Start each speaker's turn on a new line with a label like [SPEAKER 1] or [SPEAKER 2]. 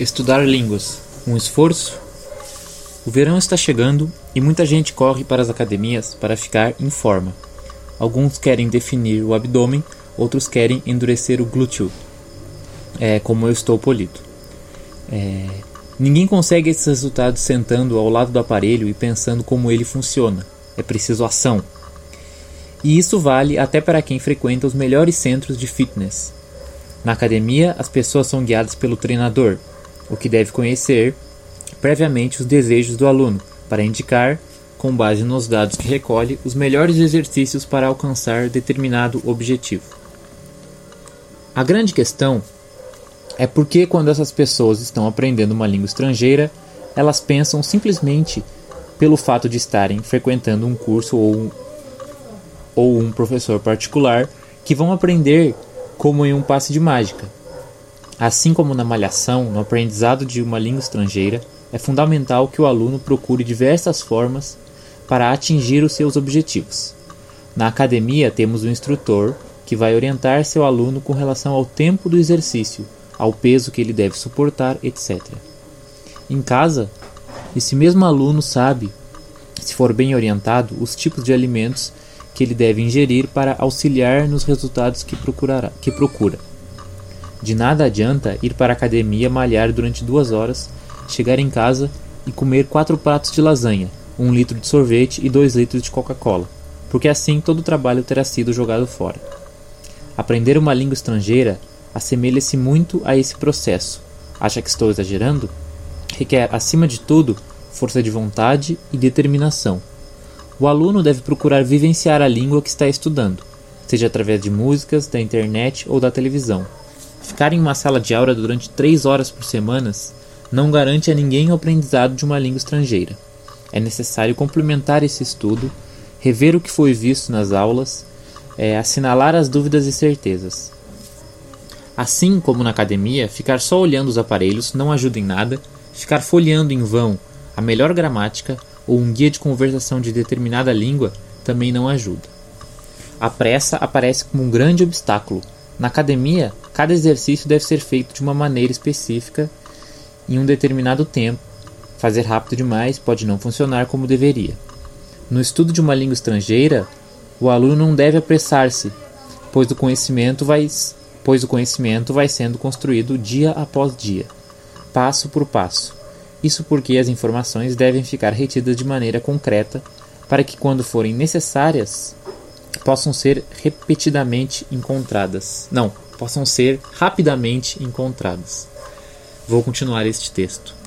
[SPEAKER 1] Estudar línguas, um esforço? O verão está chegando e muita gente corre para as academias para ficar em forma. Alguns querem definir o abdômen, outros querem endurecer o glúteo, é, como eu estou polido. É, ninguém consegue esses resultados sentando ao lado do aparelho e pensando como ele funciona. É preciso ação. E isso vale até para quem frequenta os melhores centros de fitness. Na academia, as pessoas são guiadas pelo treinador, o que deve conhecer previamente os desejos do aluno, para indicar, com base nos dados que recolhe, os melhores exercícios para alcançar determinado objetivo. A grande questão é porque, quando essas pessoas estão aprendendo uma língua estrangeira, elas pensam simplesmente pelo fato de estarem frequentando um curso ou um, ou um professor particular que vão aprender como em um passe de mágica. Assim como na malhação, no aprendizado de uma língua estrangeira, é fundamental que o aluno procure diversas formas para atingir os seus objetivos. Na academia, temos o instrutor que vai orientar seu aluno com relação ao tempo do exercício, ao peso que ele deve suportar, etc. Em casa, esse mesmo aluno sabe, se for bem orientado, os tipos de alimentos que ele deve ingerir para auxiliar nos resultados que, procurará, que procura. De nada adianta ir para a academia malhar durante duas horas, chegar em casa e comer quatro pratos de lasanha, um litro de sorvete e dois litros de Coca-Cola, porque assim todo o trabalho terá sido jogado fora. Aprender uma língua estrangeira assemelha-se muito a esse processo. Acha que estou exagerando? Requer, acima de tudo, força de vontade e determinação. O aluno deve procurar vivenciar a língua que está estudando, seja através de músicas, da internet ou da televisão. Ficar em uma sala de aula durante três horas por semana não garante a ninguém o aprendizado de uma língua estrangeira. É necessário complementar esse estudo, rever o que foi visto nas aulas, é, assinalar as dúvidas e certezas. Assim como na academia, ficar só olhando os aparelhos não ajuda em nada, ficar folheando em vão a melhor gramática ou um guia de conversação de determinada língua também não ajuda. A pressa aparece como um grande obstáculo. Na academia, cada exercício deve ser feito de uma maneira específica em um determinado tempo. Fazer rápido demais pode não funcionar como deveria. No estudo de uma língua estrangeira, o aluno não deve apressar-se, pois o conhecimento vai pois o conhecimento vai sendo construído dia após dia, passo por passo. Isso porque as informações devem ficar retidas de maneira concreta para que, quando forem necessárias, possam ser repetidamente encontradas. Não, possam ser rapidamente encontradas. Vou continuar este texto.